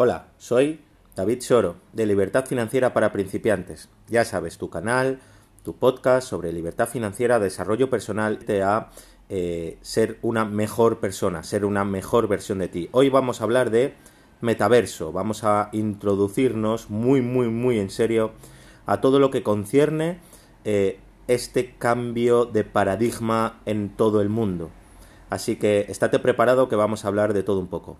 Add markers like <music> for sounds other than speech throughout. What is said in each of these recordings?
Hola, soy David Soro, de Libertad Financiera para Principiantes. Ya sabes, tu canal, tu podcast sobre libertad financiera, desarrollo personal, te a eh, ser una mejor persona, ser una mejor versión de ti. Hoy vamos a hablar de metaverso, vamos a introducirnos muy, muy, muy en serio a todo lo que concierne eh, este cambio de paradigma en todo el mundo. Así que estate preparado que vamos a hablar de todo un poco.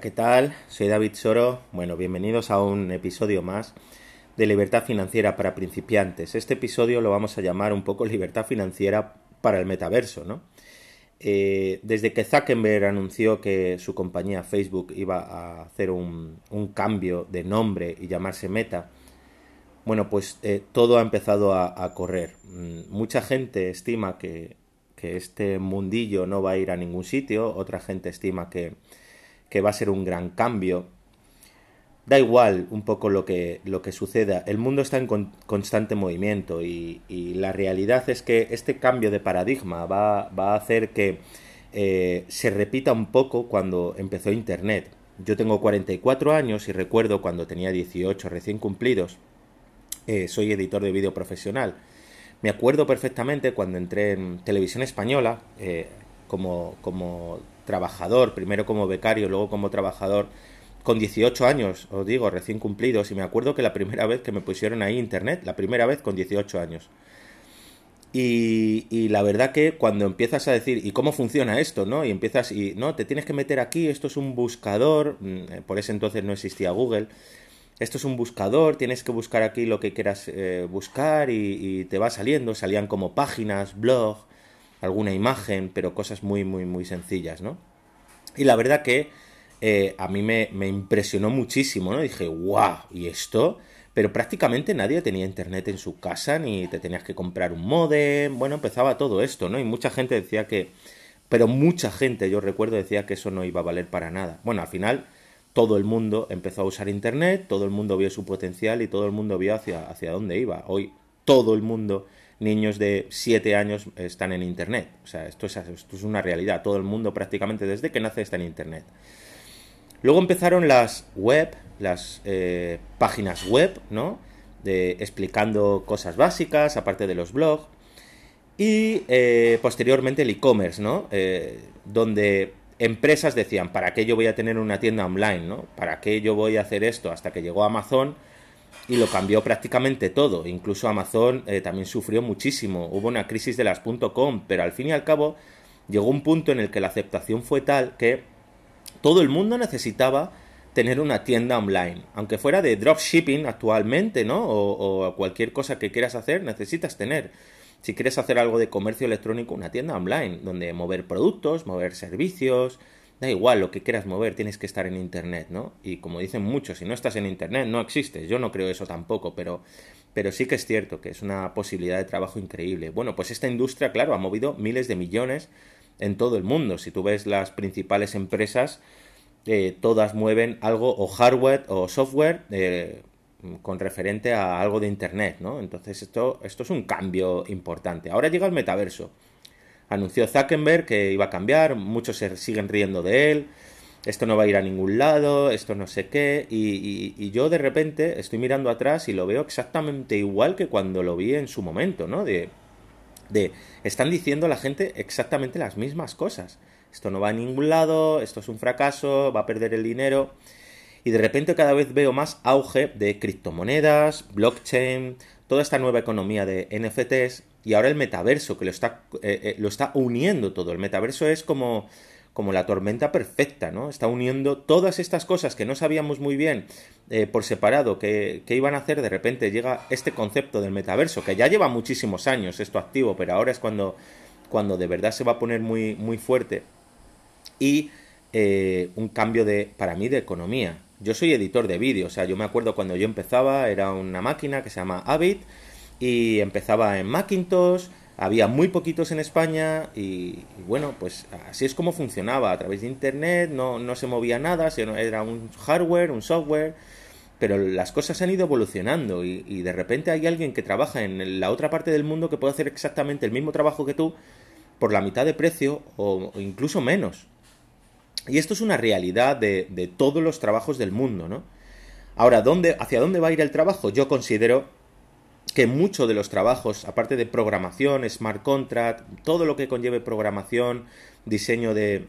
¿Qué tal? Soy David Soro. Bueno, bienvenidos a un episodio más de Libertad Financiera para Principiantes. Este episodio lo vamos a llamar un poco Libertad Financiera para el Metaverso, ¿no? Eh, desde que Zuckerberg anunció que su compañía Facebook iba a hacer un, cambio de nombre y llamarse Meta, bueno, pues eh, todo ha empezado a, correr. Mm, mucha gente estima que este mundillo no va a ir a ningún sitio, otra gente estima que que va a ser un gran cambio. Da igual un poco lo que, lo que suceda, el mundo está en constante movimiento y, la realidad es que este cambio de paradigma va, a hacer que eh, se repita un poco cuando empezó Internet. Yo tengo 44 años y recuerdo cuando tenía 18 recién cumplidos, eh, soy editor de vídeo profesional. Me acuerdo perfectamente cuando entré en televisión española eh, como, como trabajador, primero como becario, luego como trabajador, con 18 años, os digo, recién cumplidos, y me acuerdo que la primera vez que me pusieron ahí internet, la primera vez con 18 años. Y, la verdad que cuando empiezas a decir, ¿y cómo funciona esto? ¿no? Y empiezas, y no, te tienes que meter aquí, esto es un buscador, mm, por ese entonces no existía Google, esto es un buscador, tienes que buscar aquí lo que quieras eh, buscar y, y, te va saliendo, salían como páginas, blog, alguna imagen, pero cosas muy, muy, muy sencillas, ¿no? Y la verdad que eh, a mí me, me, impresionó muchísimo, ¿no? Dije, wow, ¿y esto? Pero prácticamente nadie tenía internet en su casa, ni te tenías que comprar un modem, bueno, empezaba todo esto, ¿no? Y mucha gente decía que, pero mucha gente, yo recuerdo, decía que eso no iba a valer para nada. Bueno, al final todo el mundo empezó a usar internet, todo el mundo vio su potencial y todo el mundo vio hacia, hacia dónde iba. Hoy todo el mundo niños de 7 años están en Internet. O sea, esto es, esto es una realidad. Todo el mundo prácticamente desde que nace está en Internet. Luego empezaron las web, las eh, páginas web, ¿no? De, explicando cosas básicas, aparte de los blogs. Y eh, posteriormente el e-commerce, ¿no? Eh, donde empresas decían, ¿para qué yo voy a tener una tienda online, ¿no? ¿Para qué yo voy a hacer esto? Hasta que llegó Amazon y lo cambió prácticamente todo. Incluso Amazon eh, también sufrió muchísimo. Hubo una crisis de las .com, pero al fin y al cabo llegó un punto en el que la aceptación fue tal que todo el mundo necesitaba tener una tienda online. Aunque fuera de dropshipping actualmente, ¿no? O, o cualquier cosa que quieras hacer, necesitas tener. Si quieres hacer algo de comercio electrónico, una tienda online, donde mover productos, mover servicios, Da igual lo que quieras mover, tienes que estar en Internet, ¿no? Y como dicen muchos, si no estás en Internet, no existes. Yo no creo eso tampoco, pero, pero sí que es cierto que es una posibilidad de trabajo increíble. Bueno, pues esta industria, claro, ha movido miles de millones en todo el mundo. Si tú ves las principales empresas, eh, todas mueven algo o hardware o software eh, con referente a algo de Internet, ¿no? Entonces esto, esto es un cambio importante. Ahora llega el metaverso anunció Zuckerberg que iba a cambiar, muchos se siguen riendo de él, esto no va a ir a ningún lado, esto no sé qué, y, yo de repente estoy mirando atrás y lo veo exactamente igual que cuando lo vi en su momento, ¿no? De, de, están diciendo la gente exactamente las mismas cosas. Esto no va a ningún lado, esto es un fracaso, va a perder el dinero. Y de repente cada vez veo más auge de criptomonedas, blockchain, toda esta nueva economía de NFTs y ahora el metaverso que lo está, eh, eh, lo está uniendo todo. El metaverso es como, como la tormenta perfecta, ¿no? Está uniendo todas estas cosas que no sabíamos muy bien eh, por separado que, iban a hacer. De repente llega este concepto del metaverso, que ya lleva muchísimos años esto activo, pero ahora es cuando, cuando de verdad se va a poner muy, muy fuerte. Y un cambio de, para mí, de economía. Yo soy editor de vídeo, o sea, yo me acuerdo cuando yo empezaba, era una máquina que se llama Avid y empezaba en Macintosh, había muy poquitos en España y, bueno, pues así es como funcionaba, a través de Internet, no, no se movía nada, era un hardware, un software pero las cosas han ido evolucionando y, de repente hay alguien que trabaja en la otra parte del mundo que puede hacer exactamente el mismo trabajo que tú por la mitad de precio o, incluso menos. Y esto es una realidad de, de, todos los trabajos del mundo, ¿no? Ahora, ¿dónde, ¿hacia dónde va a ir el trabajo? Yo considero que muchos de los trabajos, aparte de programación, smart contract, todo lo que conlleve programación, diseño de,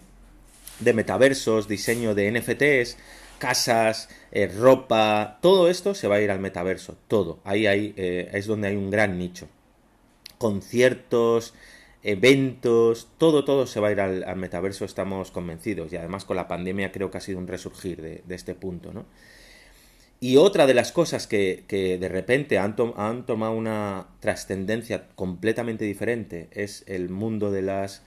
de metaversos, diseño de NFTs, casas, eh, ropa, todo esto se va a ir al metaverso, todo. Ahí, ahí eh, es donde hay un gran nicho. Conciertos, eventos, todo, todo se va a ir al, metaverso, estamos convencidos. Y además con la pandemia creo que ha sido un resurgir de, este punto, ¿no? Y otra de las cosas que, de repente han, han tomado una trascendencia completamente diferente es el mundo de las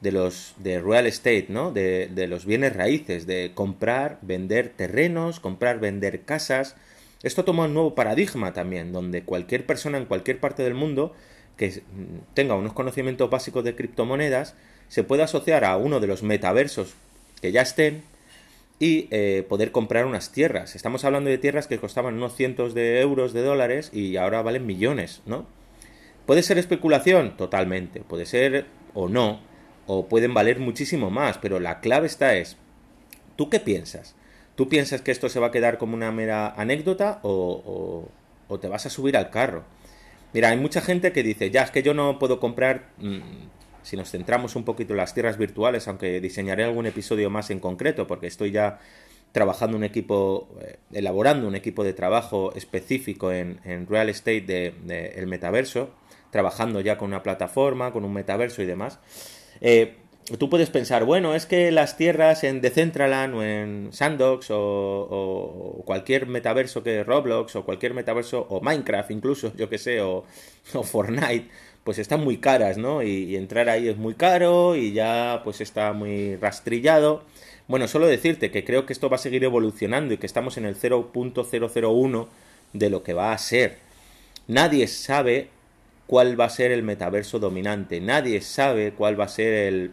de los de real estate, ¿no? De, de, los bienes raíces, de comprar, vender terrenos, comprar, vender casas. Esto toma un nuevo paradigma también, donde cualquier persona en cualquier parte del mundo que tenga unos conocimientos básicos de criptomonedas se puede asociar a uno de los metaversos que ya estén y eh, poder comprar unas tierras. Estamos hablando de tierras que costaban unos cientos de euros, de dólares y ahora valen millones, ¿no? ¿Puede ser especulación? Totalmente. Puede ser o no o pueden valer muchísimo más, pero la clave está es, ¿tú qué piensas? ¿Tú piensas que esto se va a quedar como una mera anécdota o, o, te vas a subir al carro? Mira, hay mucha gente que dice, ya es que yo no puedo comprar, mm, si nos centramos un poquito en las tierras virtuales, aunque diseñaré algún episodio más en concreto, porque estoy ya trabajando un equipo, eh, elaborando un equipo de trabajo específico en, real estate del de, el metaverso, trabajando ya con una plataforma, con un metaverso y demás. Eh, tú puedes pensar, bueno, es que las tierras en Decentraland o en Sandbox o, cualquier metaverso que Roblox o cualquier metaverso o Minecraft incluso, <laughs> yo que sé, o, Fortnite, pues están muy caras, ¿no? Y, entrar ahí es muy caro y ya pues está muy rastrillado. Bueno, solo decirte que creo que esto va a seguir evolucionando y que estamos en el 0.001 de lo que va a ser. Nadie sabe cuál va a ser el metaverso dominante. Nadie sabe cuál va a ser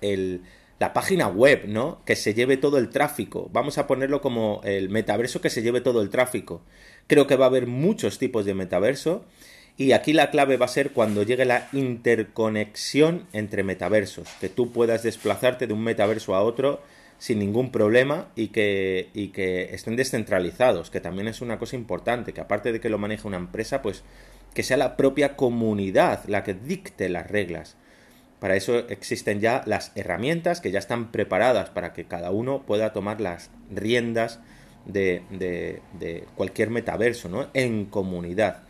el, la página web, ¿no? Que se lleve todo el tráfico. Vamos a ponerlo como el metaverso que se lleve todo el tráfico. Creo que va a haber muchos tipos de metaverso. Y aquí la clave va a ser cuando llegue la interconexión entre metaversos, que tú puedas desplazarte de un metaverso a otro sin ningún problema y que, y que estén descentralizados, que también es una cosa importante, que aparte de que lo maneje una empresa, pues que sea la propia comunidad la que dicte las reglas. Para eso existen ya las herramientas que ya están preparadas para que cada uno pueda tomar las riendas de, de, cualquier metaverso, ¿no? En comunidad.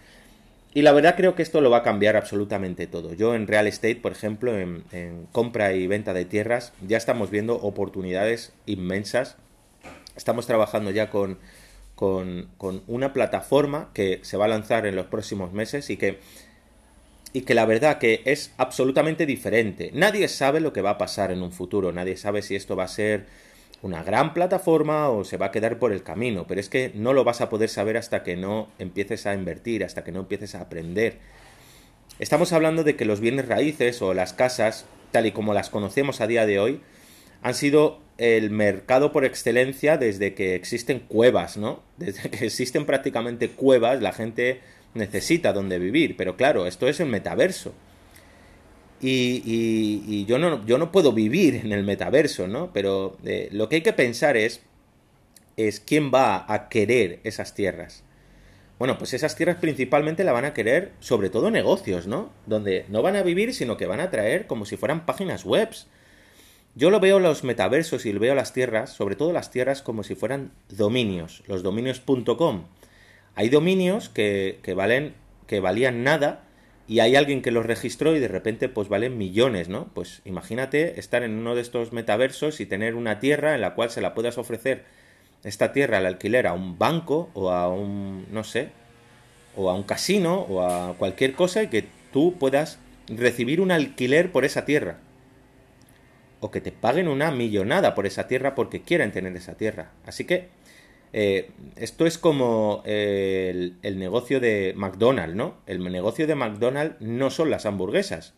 Y la verdad creo que esto lo va a cambiar absolutamente todo. Yo en real estate, por ejemplo, en, compra y venta de tierras, ya estamos viendo oportunidades inmensas. Estamos trabajando ya con con, una plataforma que se va a lanzar en los próximos meses y que, y que la verdad que es absolutamente diferente. Nadie sabe lo que va a pasar en un futuro, nadie sabe si esto va a ser una gran plataforma o se va a quedar por el camino, pero es que no lo vas a poder saber hasta que no empieces a invertir, hasta que no empieces a aprender. Estamos hablando de que los bienes raíces o las casas, tal y como las conocemos a día de hoy, han sido el mercado por excelencia desde que existen cuevas, ¿no? <laughs> Desde que existen prácticamente cuevas, la gente necesita donde vivir, pero claro, esto es el metaverso. Y, yo, no, yo no puedo vivir en el metaverso, ¿no? Pero eh, lo que hay que pensar es, es quién va a querer esas tierras. Bueno, pues esas tierras principalmente la van a querer sobre todo negocios, ¿no? Donde no van a vivir, sino que van a traer como si fueran páginas webs yo lo veo los metaversos y lo veo las tierras, sobre todo las tierras, como si fueran dominios, los dominios.com. Hay dominios que, que, valen, que valían nada y hay alguien que los registró y de repente pues valen millones, ¿no? Pues imagínate estar en uno de estos metaversos y tener una tierra en la cual se la puedas ofrecer esta tierra al alquiler a un banco o a un, no sé, o a un casino o a cualquier cosa y que tú puedas recibir un alquiler por esa tierra o que te paguen una millonada por esa tierra porque quieren tener esa tierra. Así que eh, esto es como el, el, negocio de McDonald's, ¿no? El negocio de McDonald's no son las hamburguesas,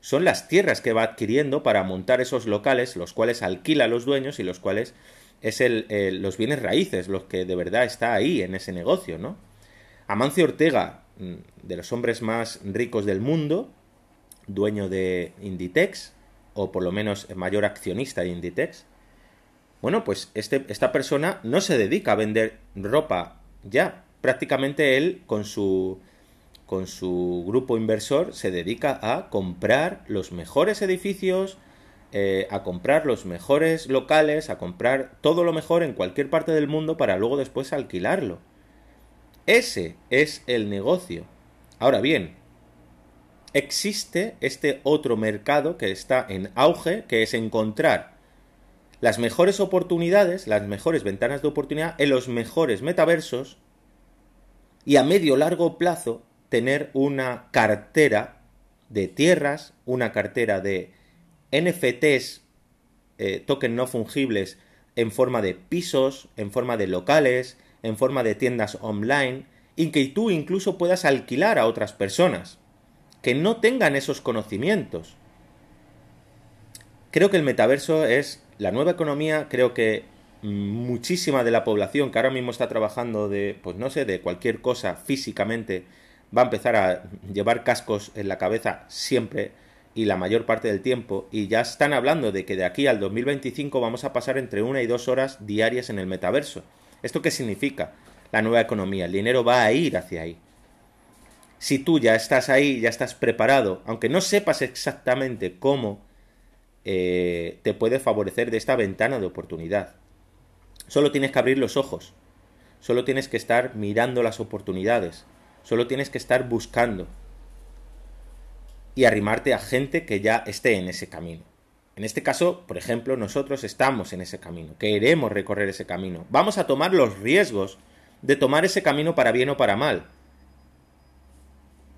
son las tierras que va adquiriendo para montar esos locales, los cuales alquila a los dueños y los cuales es el, los bienes raíces, los que de verdad está ahí en ese negocio, ¿no? Amancio Ortega, mm, de los hombres más ricos del mundo, dueño de Inditex, o por lo menos mayor accionista de Inditex, bueno, pues este, esta persona no se dedica a vender ropa ya. Prácticamente él, con su, con su grupo inversor, se dedica a comprar los mejores edificios, eh, a comprar los mejores locales, a comprar todo lo mejor en cualquier parte del mundo para luego después alquilarlo. Ese es el negocio. Ahora bien, existe este otro mercado que está en auge, que es encontrar las mejores oportunidades, las mejores ventanas de oportunidad en los mejores metaversos y a medio largo plazo tener una cartera de tierras, una cartera de NFTs, eh, tokens no fungibles, en forma de pisos, en forma de locales, en forma de tiendas online, y que tú incluso puedas alquilar a otras personas que no tengan esos conocimientos. Creo que el metaverso es la nueva economía, creo que muchísima de la población que ahora mismo está trabajando de, pues no sé, de cualquier cosa físicamente, va a empezar a llevar cascos en la cabeza siempre y la mayor parte del tiempo, y ya están hablando de que de aquí al 2025 vamos a pasar entre una y dos horas diarias en el metaverso. ¿Esto qué significa? La nueva economía, el dinero va a ir hacia ahí. Si tú ya estás ahí, ya estás preparado, aunque no sepas exactamente cómo eh, te puede favorecer de esta ventana de oportunidad. Solo tienes que abrir los ojos, solo tienes que estar mirando las oportunidades, solo tienes que estar buscando y arrimarte a gente que ya esté en ese camino. En este caso, por ejemplo, nosotros estamos en ese camino, queremos recorrer ese camino, vamos a tomar los riesgos de tomar ese camino para bien o para mal.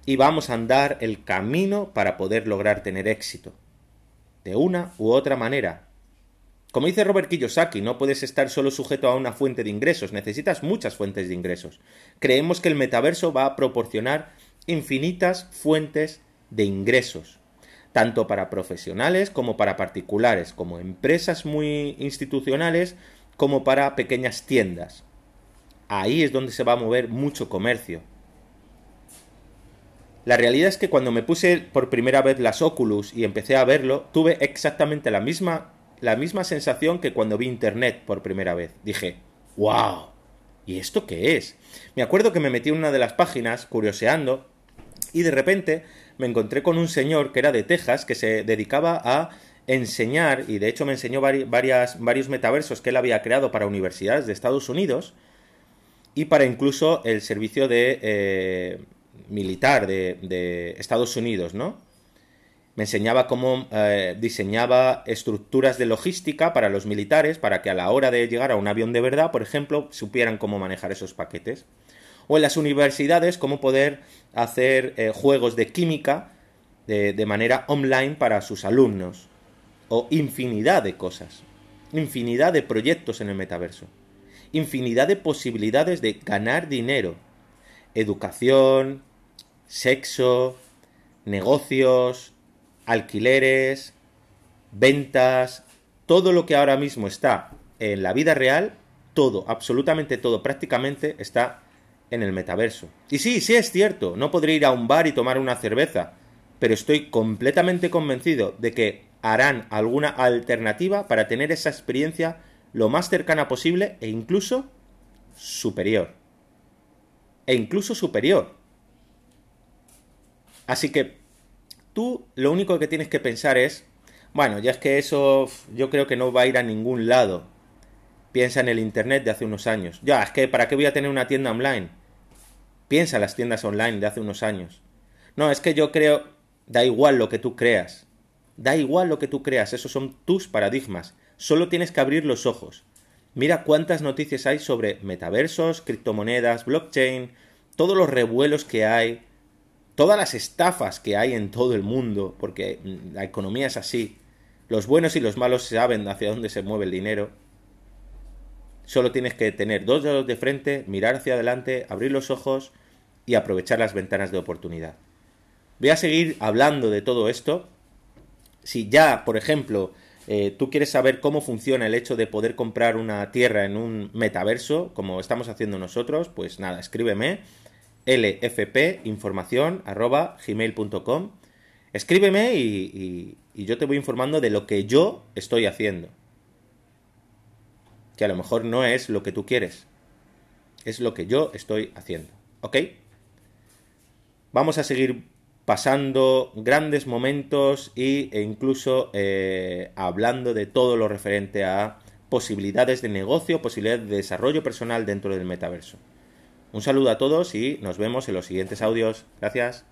Y vamos a andar el camino para poder lograr tener éxito de una u otra manera. Como dice Robert Kiyosaki, no puedes estar solo sujeto a una fuente de ingresos, necesitas muchas fuentes de ingresos. Creemos que el metaverso va a proporcionar infinitas fuentes de ingresos, tanto para profesionales como para particulares, como empresas muy institucionales, como para pequeñas tiendas. Ahí es donde se va a mover mucho comercio. La realidad es que cuando me puse por primera vez las Oculus y empecé a verlo, tuve exactamente la misma, la misma sensación que cuando vi Internet por primera vez. Dije, ¡wow! ¿Y esto qué es? Me acuerdo que me metí en una de las páginas, curioseando, y de repente me encontré con un señor que era de Texas, que se dedicaba a enseñar, y de hecho me enseñó varias, varios metaversos que él había creado para universidades de Estados Unidos, y para incluso el servicio de... Eh, militar de, Estados Unidos, ¿no? Me enseñaba cómo eh, diseñaba estructuras de logística para los militares, para que a la hora de llegar a un avión de verdad, por ejemplo, supieran cómo manejar esos paquetes. O en las universidades, cómo poder hacer eh, juegos de química de, de manera online para sus alumnos. O infinidad de cosas. Infinidad de proyectos en el metaverso. Infinidad de posibilidades de ganar dinero. Educación, sexo, negocios, alquileres, ventas, todo lo que ahora mismo está en la vida real, todo, absolutamente todo, prácticamente está en el metaverso. Y sí, sí es cierto, no podré ir a un bar y tomar una cerveza, pero estoy completamente convencido de que harán alguna alternativa para tener esa experiencia lo más cercana posible e incluso superior. E incluso superior. Así que tú lo único que tienes que pensar es, bueno, ya es que eso yo creo que no va a ir a ningún lado. Piensa en el Internet de hace unos años. Ya, es que ¿para qué voy a tener una tienda online? Piensa en las tiendas online de hace unos años. No, es que yo creo, da igual lo que tú creas. Da igual lo que tú creas, esos son tus paradigmas. Solo tienes que abrir los ojos. Mira cuántas noticias hay sobre metaversos, criptomonedas, blockchain, todos los revuelos que hay, todas las estafas que hay en todo el mundo, porque la economía es así, los buenos y los malos saben hacia dónde se mueve el dinero. Solo tienes que tener dos dedos de frente, mirar hacia adelante, abrir los ojos y aprovechar las ventanas de oportunidad. Voy a seguir hablando de todo esto. Si ya, por ejemplo, eh, tú quieres saber cómo funciona el hecho de poder comprar una tierra en un metaverso, como estamos haciendo nosotros, pues nada, escríbeme lfpinformación.gmail.com Escríbeme y, y yo te voy informando de lo que yo estoy haciendo. Que a lo mejor no es lo que tú quieres. Es lo que yo estoy haciendo. ¿Ok? Vamos a seguir pasando grandes momentos e incluso eh, hablando de todo lo referente a posibilidades de negocio, posibilidades de desarrollo personal dentro del metaverso. Un saludo a todos y nos vemos en los siguientes audios. Gracias.